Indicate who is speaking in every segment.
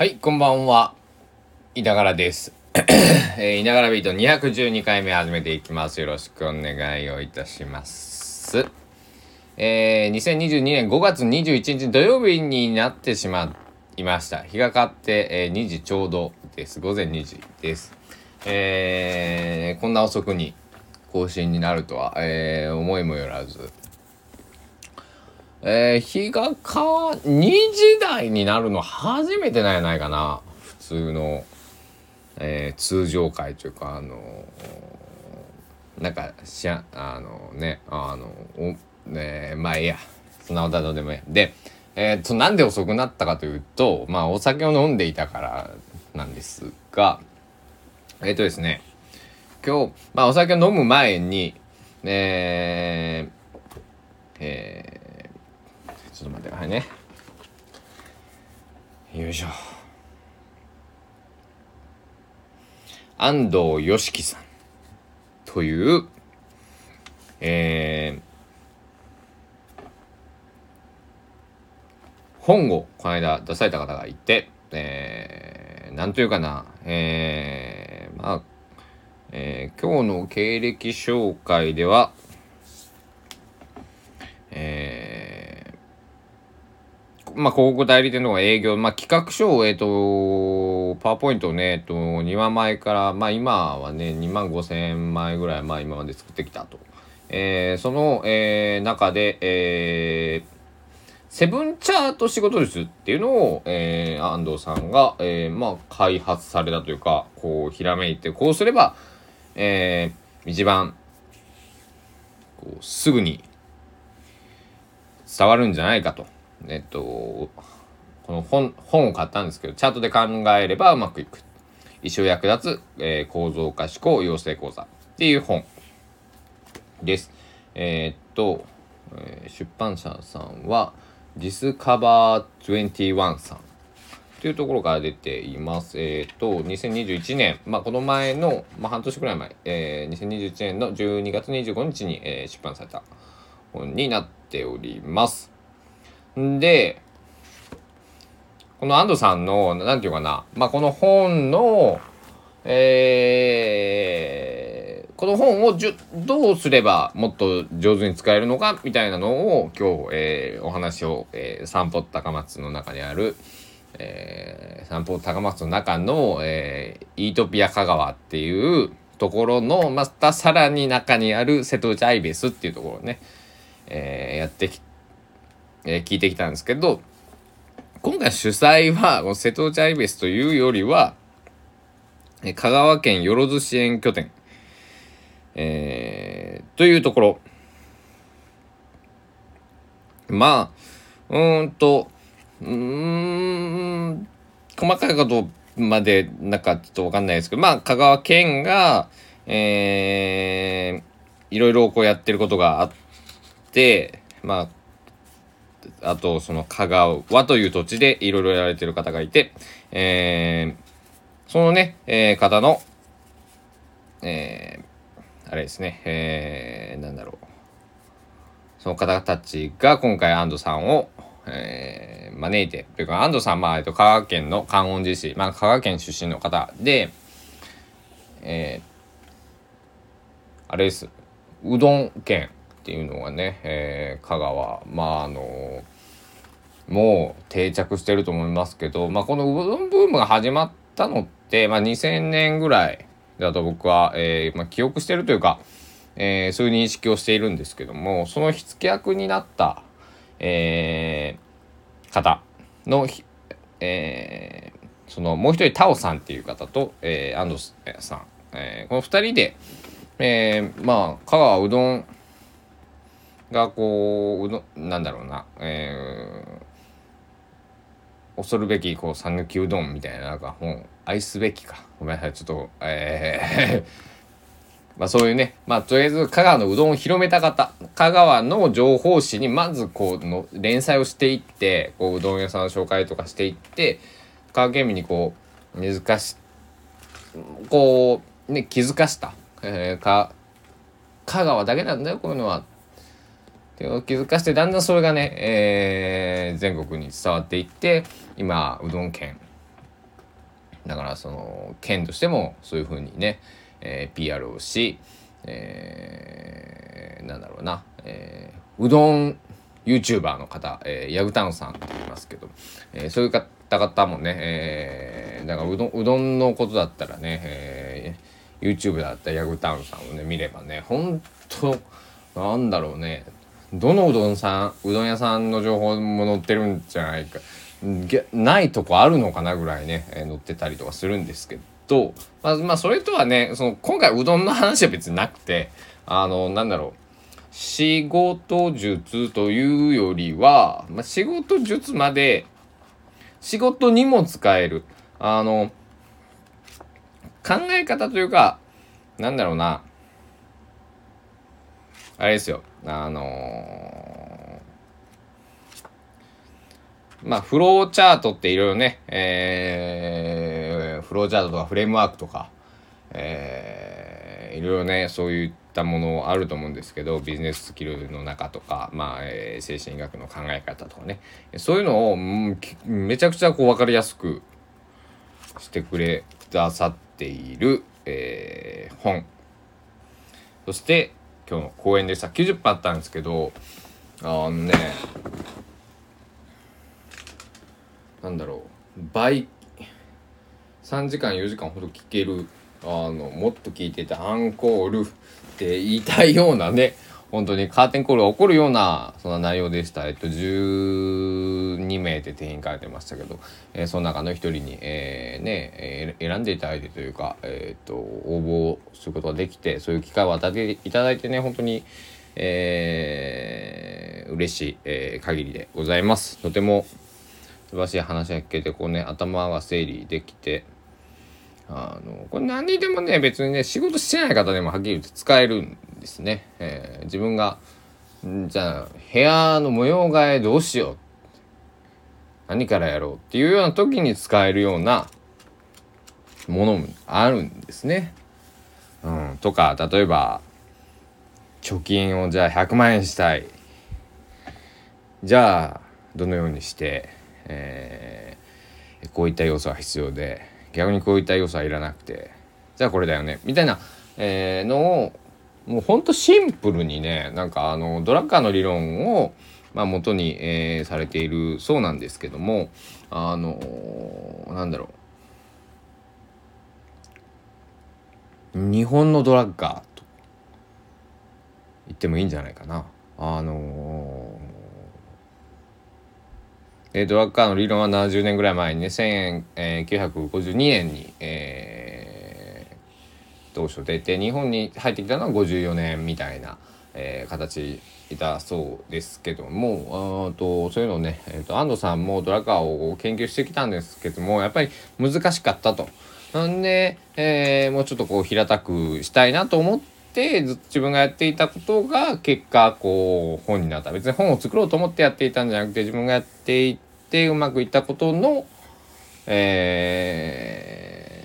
Speaker 1: はい、こんばんは。いながらです。えー、いながらビート212回目始めていきます。よろしくお願いをいたします。えー、2022年5月21日土曜日になってしまいました。日が変わって、えー2時ちょうどです。午前2時です。えー、こんな遅くに更新になるとは、えー、思いもよらず。えー、日が変わ、2時台になるの初めてなんやないかな。普通の、えー通常回というか、あのーなんか、しゃ、あのね、あの、お、ねまあいいや。そんなことはどうでもいい。で、えーっと、なんで遅くなったかというと、まあお酒を飲んでいたからなんですが、えーっとですね、今日、まあお酒を飲む前に、えー、えーちょっと待ってくださいね。よいしょ。安藤よしきさんという、えー本をこの間出された方がいて、えーなんというかな、えーまあ、えー今日の経歴紹介では、えーまあ、広告代理店とか営業、まあ、企画書を、えっ、と、パワーポイントをね、えっ、と、2万枚から、まあ、今はね、2万5千枚ぐらい、まあ、今まで作ってきたと。えーその、えー中で、えーセブンチャート仕事術っていうのを、えー安藤さんが、えーまあ、開発されたというか、こう、ひらめいて、こうすれば、えー一番、こう、すぐに伝わるんじゃないかと。えっと、この本、本を買ったんですけど、チャートで考えればうまくいく。一生役立つ、えー構造化思考養成講座っていう本です。えーっと、えー出版社さんは、ディスカバー21さんというところから出ています。えーっと、2021年、まあ、この前の、まあ、半年くらい前、えー2021年の12月25日に、えー出版された本になっております。で、この安藤さんの、なんていうかな、まあ、この本の、えーこの本をじゅどうすればもっと上手に使えるのかみたいなのを今日、えーお話を、えー散歩高松の中にある、えー散歩高松の中の、えーイートピア香川っていうところのまたさらに中にある瀬戸内アイベスっていうところをね、えーやってきて、えー聞いてきたんですけど今回主催はこの瀬戸内アイベスというよりはえー香川県よろず支援拠点、えーというところ。まあうーんとうーん細かいことまでなんかちょっとわかんないですけどまあ香川県がえーいろいろこうやってることがあってまああとその香川という土地でいろいろやられてる方がいてえーそのね、えー方の、えーあれですね、えーなんだろう。その方たちが今回安藤さんを、えー招いて、というか安藤さんは、まあ、えっと、香川県の観音寺市、まあ、香川県出身の方で、えーあれです。うどん県っていうのがね、えー香川、まあ、あのもう定着してると思いますけど、まあ、このうどんブームが始まったのって、まあ、2000年ぐらいだと僕は、えーまあ、記憶してるというか、えーそういう認識をしているんですけどもその火付け役になった、えー方の、えそのもう一人タオさんっていう方と、えー安藤さん、えーこの二人で、えーまあ香川うどんがこううどなんだろうな、えー恐るべきこう讃岐うどんみたいななんか本愛すべきか。ごめんなさいちょっとえー まあそういうねまあとりあえず香川のうどんを広めた方香川の情報誌にまずこうの連載をしていってこううどん屋さんの紹介とかしていって香川県民にこう根付かしこうね気づかした、えーか香川だけなんだよこういうのは。っていうのを気づかしてだんだんそれがね、えー全国に伝わっていって今うどん県。だからその県としてもそういうふうにね、えー、PR をし、えー、なんだろうな、えー、うどん YouTuber の方、えー、ヤグタウンさんって言いますけど、えー、そういう方々もね、えー、だからうどんうどんのことだったらね、えー、YouTube だったヤグタウンさんをね見ればね本当なんだろうねどのうどんさんうどん屋さんの情報も載ってるんじゃないか。ないとこあるのかなぐらいね、えー、載ってたりとかするんですけど、まあ、まあそれとはねその今回うどんの話は別になくてあのなんだろう。仕事術というよりは、まあ、仕事術まで仕事にも使える。あの考え方というかなんだろうな。あれですよ。あのー、まあフローチャートっていろいろね、えー、フローチャートとかフレームワークとか、えー、いろいろねそういったものあると思うんですけどビジネススキルの中とか、まあえー、精神医学の考え方とかね。そういうのを、めちゃくちゃこう分かりやすくしてくれくださっている、えー、本。そして今日の公演でした。90分あったんですけどあのねなんだろう。倍3時間4時間ほど聴けるあのもっと聴いてたアンコールって言いたいようなね本当にカーテンコールが起こるようなそんな内容でした。えっと、12名で定員書いてましたけど、えー、その中の一人に、えー、ね、えー、選んでいただいてというか、えっと、応募することができて、そういう機会を与えていただいてね、本当に、えー、嬉しい、えー、限りでございます。とても素晴らしい話が聞けて、こうね、頭が整理できて、あのこれ何でもね別にね仕事してない方でもはっきり言って使えるですね、えー、自分がじゃあ部屋の模様替えどうしよう。何からやろうっていうような時に使えるようなものもあるんですね。うん、とか例えば貯金をじゃあ100万円したい。じゃあどのようにして、えー、こういった要素が必要で逆にこういった要素はいらなくてじゃあこれだよね。みたいな、えー、のをもうほんとシンプルにねなんかあのドラッカーの理論をまあ、元に、えー、されているそうなんですけどもあのー、なんだろう日本のドラッガーと言ってもいいんじゃないかな。あのー、ドラッカーの理論は70年ぐらい前にね1952年に、えー当初出て日本に入ってきたのは54年みたいな、えー、形いたそうですけどもあとそういうのをね、えーと、安藤さんもドラッカーを研究してきたんですけどもやっぱり難しかったと。なんで、えー、もうちょっとこう平たくしたいなと思ってずっと自分がやっていたことが結果こう本になった別に本を作ろうと思ってやっていたんじゃなくて自分がやっていってうまくいったことのえ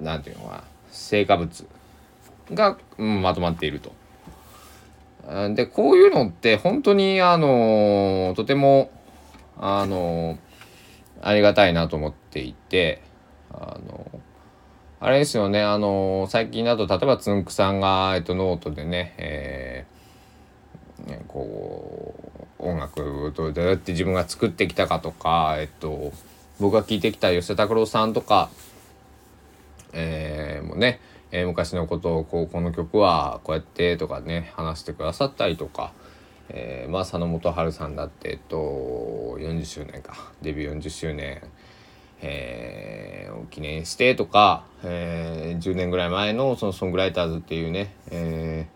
Speaker 1: ー、ていうのかな成果物が、うん、まとまっていると。でこういうのって本当にあのとてもあのありがたいなと思っていてあのあれですよねあの最近だと例えばつんくさんが、えっと、ノートでね,、えー、ねこう音楽とどうやって自分が作ってきたかとか、えっと、僕が聴いてきた吉田拓郎さんとかえー、ね、えー、昔のことをこうこの曲はこうやってとかね話してくださったりとか、えー、まあ佐野元春さんだってえっと40周年かデビュー40周年、えー、を記念してとか、えー、10年ぐらい前のそのソングライターズっていうね、え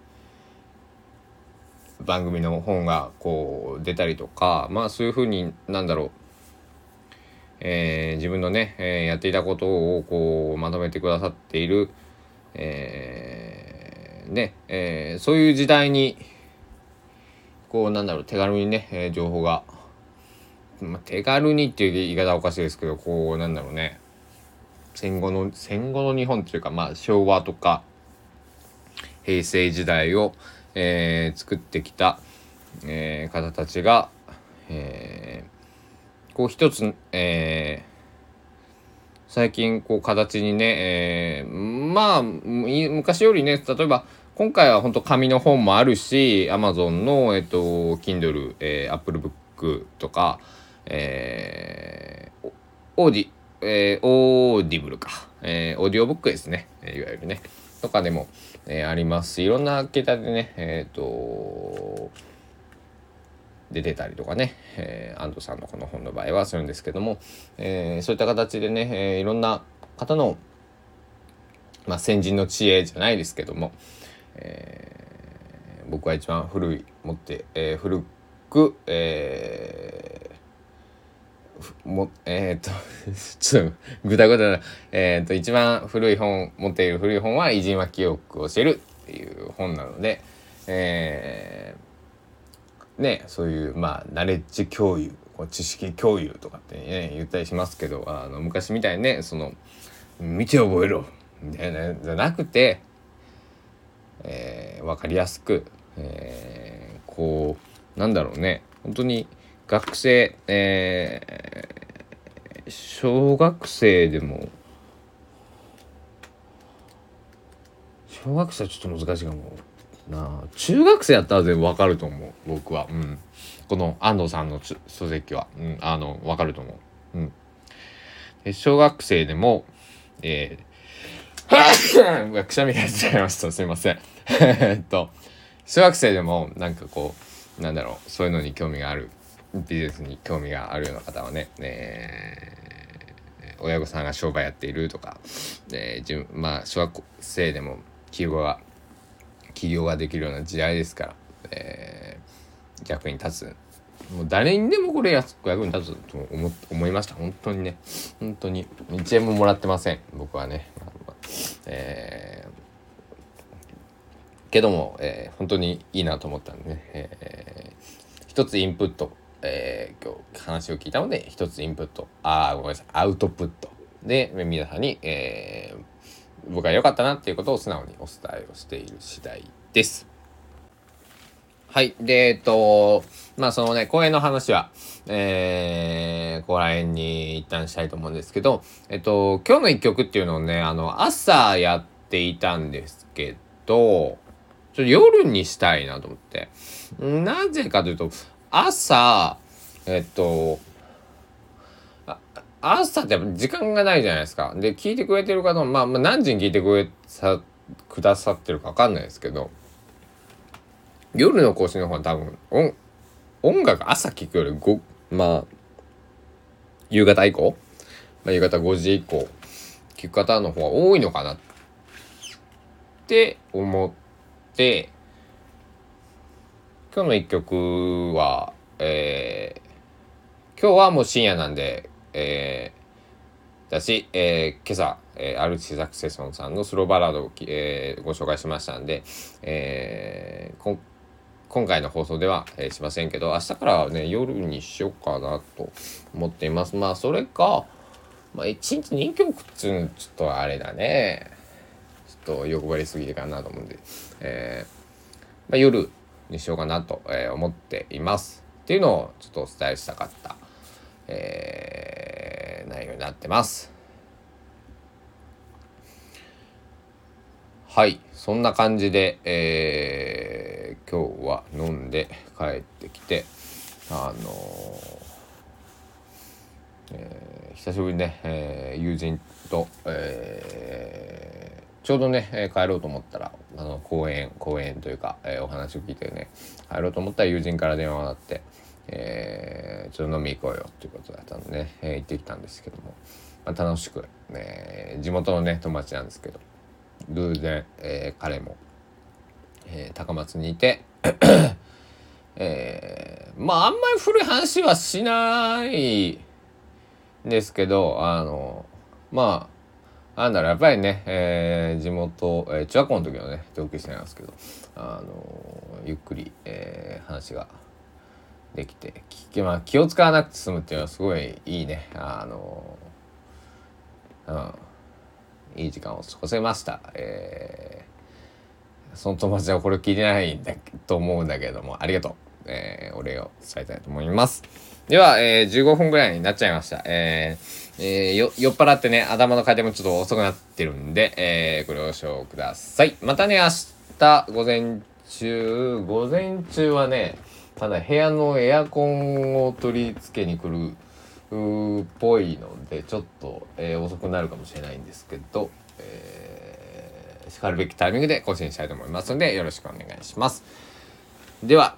Speaker 1: ー、番組の本がこう出たりとかまあそういうふうになんだろうえー、自分のね、えー、やっていたことをこうまとめてくださっている、えー、ね、えそういう時代にこうなんだろう手軽にね、え情報が、まあ、手軽にっていう言い方はおかしいですけどこうなんだろうね戦後の戦後の日本っていうかまあ昭和とか平成時代を、え作ってきた、え方たちが、えーこう一つ、えー、最近こう形にね、えー、まあ昔よりね例えば今回は本当紙の本もあるし Amazon の、えっと、Kindle、えー、Apple Book とか、えー、オーディ、えー、オーディブルか、えー、オーディオブックですね、いわゆるね。とかでも、えー、あります。しいろんな携帯でねえっ、ー、とで出たりとかね、えー、安藤さんのこの本の場合はするんですけども、えー、そういった形でね、えー、いろんな方の、まあ、先人の知恵じゃないですけども、えー、僕は一番古い持って、えー、古く、えー、もえー、っと ちょっとぐだぐだな。えー、と一番古い本持っている古い本は偉人は記憶を教えるっていう本なので、えー、ねそういうまあナレッジ共有こう知識共有とかってね言ったりしますけどあの昔みたいにねその見て覚えろみたいなじゃなくて、えー、分かりやすく、えー、こうなんだろうね本当に学生、えー、小学生でも小学生はちょっと難しいかも。な。中学生やったら全部わかると思う僕は、うん、この安藤さんの書籍は、うん、あのわかると思う、うん、小学生でもえー、くしゃみが出ちゃいました。すいません。えっと小学生でもなんかこうなんだろうそういうのに興味がある。ビジネスに興味があるような方はね、えー、親御さんが商売やっているとか、えー、自分まあ小学生でも記号が起業ができるような時代ですから、えー、役に立つ。もう誰にでもこれ役に立つと思思いました。本当にね。本当に。1円ももらってません。僕はね、えー、けども、えー、本当にいいなと思ったんでね、えー、一つインプット、えー、今日話を聞いたので一つインプット。ああごめんなさい。アウトプット。で皆さんに、えー、僕は良かったなっていうことを素直にお伝えをしている次第です。はい。で、えっと、まあそのね、公演の話は、えー、ここら辺に一旦したいと思うんですけど、えっと、今日の一曲っていうのをね、あの、朝やっていたんですけど、ちょっと夜にしたいなと思って。なぜかというと、朝、えっと、朝って時間がないじゃないですか。で、聞いてくれてる方も、まあ、まあ、何時に聞いてくれさ、くださってるかわかんないですけど、夜の更新の方は多分、音、音楽朝聞くよりご、まあ、夕方以降、まあ、夕方5時以降、聞く方の方が多いのかなって思って、今日の一曲は、えー、今日はもう深夜なんで、えー、だし、えー、今朝、えー、アルチザクセソンさんのスローバラードを、えー、ご紹介しましたんで、えー、今回の放送では、えー、しませんけど、明日からはね、夜にしようかなと思っています。まあ、それか、まあ、1日2曲っつうのちょっとあれだね。ちょっと欲張りすぎるかなと思うんで、えー、まあ、夜にしようかなと、えー、思っています。っていうのをちょっとお伝えしたかった、えー内容になってます。はい、そんな感じで、えー、今日は飲んで帰ってきて、あのー、えー、久しぶりにね、えー、友人と、えー、ちょうどね、帰ろうと思ったら、あの公園、公園というか、えー、お話を聞いてね、帰ろうと思ったら友人から電話があって、えー、ちょっと飲み行こうよっていうことだったんでね、えー、行ってきたんですけども、まあ、楽しく、ね、地元のね友達なんですけど。偶然、えー、彼も、えー、高松にいて えー、まああんまり古い話はしないんですけどあのまあなんだろうやっぱりね、えー、地元、えー、中学校の時のね同級生なんですけどあのゆっくり、えー、話ができてまあ、気を使わなくて済むっていうのはすごいいいね。あのうん。いい時間を過ごせました、えー、その友達はこれ聞いてないんだと思うんだけどもありがとう、えー、お礼を伝えたいと思います。では、えー、15分ぐらいになっちゃいました。えー、えー、よ酔っ払ってね、頭の回転もちょっと遅くなってるんで、えー、ご了承ください。またね、明日午前中、午前中はね、ただ部屋のエアコンを取り付けに来るっぽいので、ちょっと、えー、遅くなるかもしれないんですけど、えー、しかるべきタイミングで更新したいと思いますので、よろしくお願いします。では、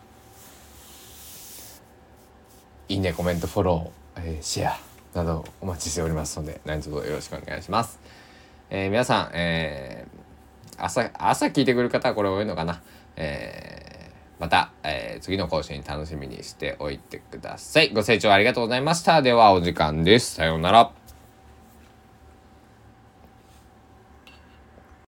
Speaker 1: いいね、コメント、フォロー、えー、シェアなどお待ちしておりますので、何卒よろしくお願いします。えー、皆さん、えー、朝、朝聞いてくる方はこれ多いのかな。えー、また、えー、次の更新楽しみにしておいてください。ご清聴ありがとうございました。では、お時間です。さようなら。